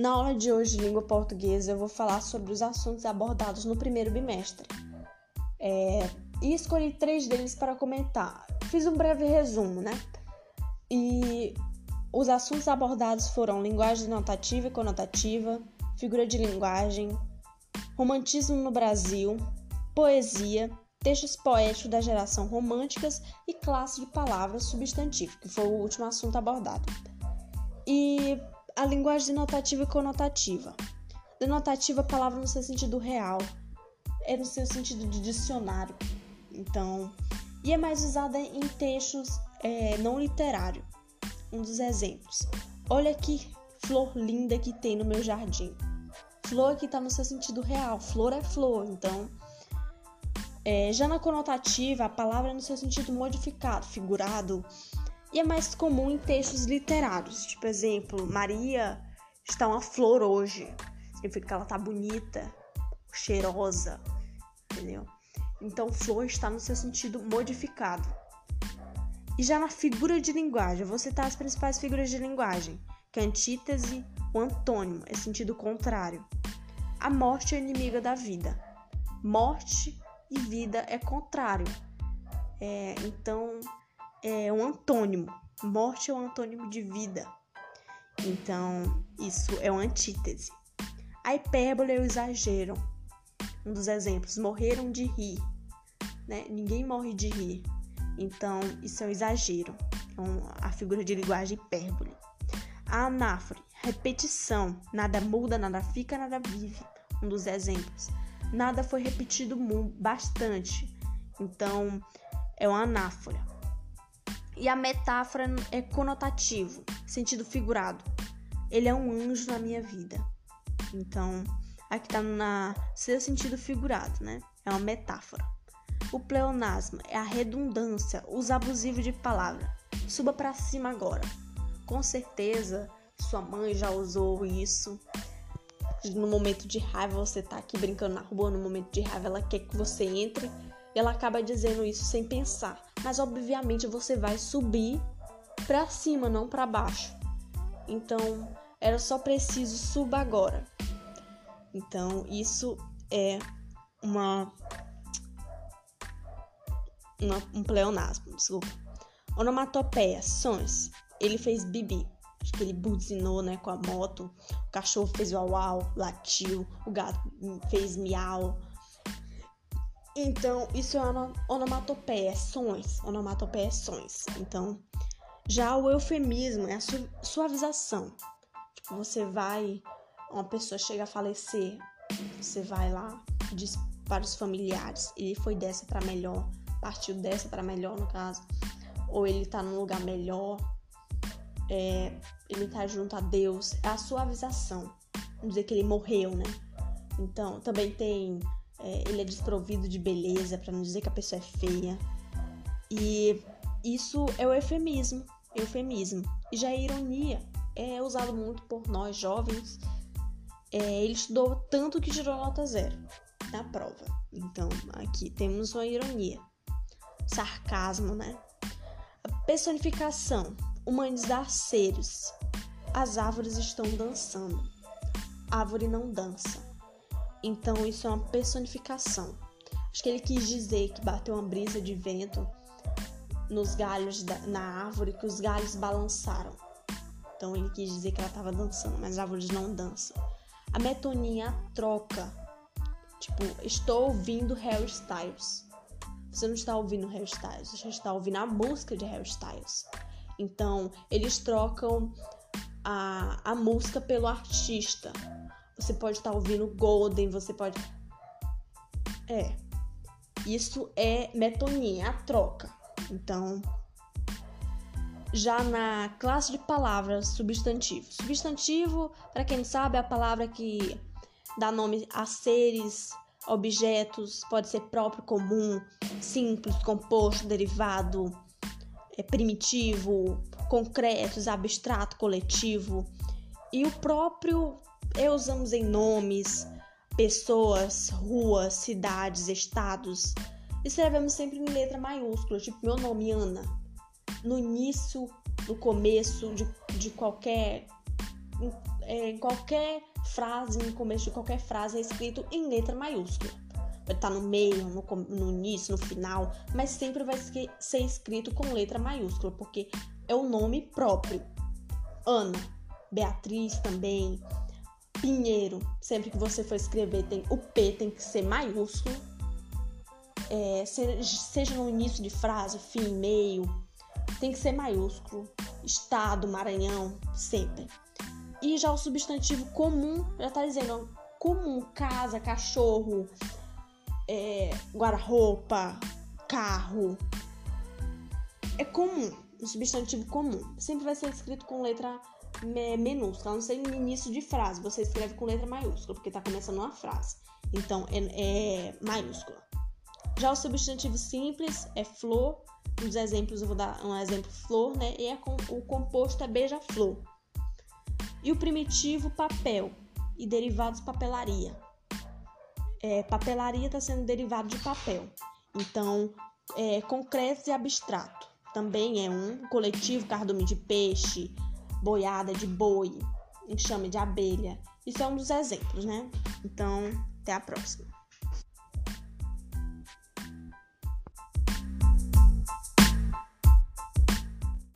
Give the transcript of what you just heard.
Na aula de hoje de língua portuguesa, eu vou falar sobre os assuntos abordados no primeiro bimestre. É, e escolhi três deles para comentar. Fiz um breve resumo, né? E os assuntos abordados foram linguagem notativa e conotativa, figura de linguagem, romantismo no Brasil, poesia, textos poéticos da geração românticas e classe de palavras substantivo, que foi o último assunto abordado. E a linguagem denotativa e conotativa. Denotativa, palavra no seu sentido real, é no seu sentido de dicionário. Então, e é mais usada em textos é, não literários. Um dos exemplos. Olha que flor linda que tem no meu jardim. Flor aqui está no seu sentido real. Flor é flor, então. É, já na conotativa, a palavra é no seu sentido modificado, figurado, e é mais comum em textos literários. Tipo, exemplo, Maria está uma flor hoje. Significa que ela está bonita, cheirosa, entendeu? Então, flor está no seu sentido modificado. E já na figura de linguagem, vou citar as principais figuras de linguagem, que é antítese, o antônimo, é sentido contrário. A morte é inimiga da vida. Morte e vida é contrário. É, então, é um antônimo. Morte é um antônimo de vida. Então, isso é uma antítese. A hipérbole é o exagero. Um dos exemplos, morreram de rir. Né? Ninguém morre de rir. Então, isso é um exagero. Então, a figura de linguagem hipérbole. A anáfore, repetição. Nada muda, nada fica, nada vive. Um dos exemplos. Nada foi repetido bastante. Então, é uma anáfora. E a metáfora é conotativo, sentido figurado. Ele é um anjo na minha vida. Então, aqui tá na seu sentido figurado, né? É uma metáfora. O pleonasmo é a redundância, uso abusivo de palavra. Suba para cima agora. Com certeza, sua mãe já usou isso. No momento de raiva, você tá aqui brincando na rua, no momento de raiva, ela quer que você entre ela acaba dizendo isso sem pensar. Mas obviamente você vai subir para cima, não para baixo. Então, era só preciso suba agora. Então, isso é uma, uma um pleonasmo, desculpa. Onomatopeia, sons. Ele fez bibi. Acho que ele buzinou, né, com a moto. O cachorro fez uau, uau latiu. O gato fez miau então, isso é onomatopeia, sons, onomatopeia, sons. Então, já o eufemismo é a su suavização. Tipo, você vai, uma pessoa chega a falecer, você vai lá, diz para os familiares, ele foi dessa para melhor, partiu dessa para melhor, no caso, ou ele tá num lugar melhor, é, ele tá junto a Deus, é a suavização. Vamos dizer que ele morreu, né? Então, também tem é, ele é desprovido de beleza, para não dizer que a pessoa é feia. E isso é o eufemismo, eufemismo. E já a ironia é usado muito por nós jovens. É, ele estudou tanto que tirou nota zero na prova. Então, aqui temos uma ironia. Sarcasmo, né? A personificação, humanizar seres. As árvores estão dançando. árvore não dança. Então isso é uma personificação. Acho que ele quis dizer que bateu uma brisa de vento nos galhos da, na árvore que os galhos balançaram. Então ele quis dizer que ela estava dançando, mas as árvores não dançam. A metonia troca. Tipo, estou ouvindo Harry Styles. Você não está ouvindo Harry Styles, você está ouvindo a música de Harry Styles. Então, eles trocam a, a música pelo artista. Você pode estar tá ouvindo Golden, você pode. É. Isso é metonia, a troca. Então, já na classe de palavras, substantivo. Substantivo, para quem não sabe, é a palavra que dá nome a seres, objetos, pode ser próprio, comum, simples, composto, derivado, é, primitivo, concretos, abstrato, coletivo. E o próprio e usamos em nomes, pessoas, ruas, cidades, estados. Escrevemos sempre em letra maiúscula, tipo meu nome, Ana. No início, no começo de, de qualquer em, em qualquer frase, no começo de qualquer frase, é escrito em letra maiúscula. Pode estar no meio, no, no início, no final, mas sempre vai ser escrito com letra maiúscula, porque é o nome próprio. Ana, Beatriz também, Pinheiro. Sempre que você for escrever, tem o P tem que ser maiúsculo. É, seja no início de frase, fim, meio, tem que ser maiúsculo. Estado, Maranhão, sempre. E já o substantivo comum já está dizendo comum, casa, cachorro, é, guarda-roupa, carro. É comum, um substantivo comum. Sempre vai ser escrito com letra minúscula, a não ser no início de frase. Você escreve com letra maiúscula, porque está começando uma frase. Então, é, é maiúscula. Já o substantivo simples é flor. Nos exemplos, eu vou dar um exemplo flor, né? E é com, o composto é beija-flor. E o primitivo, papel. E derivados, papelaria. É, papelaria está sendo derivado de papel. Então, é, concreto e abstrato. Também é um coletivo, cardume de peixe, boiada de boi, enxame de abelha. Isso é um dos exemplos, né? Então, até a próxima.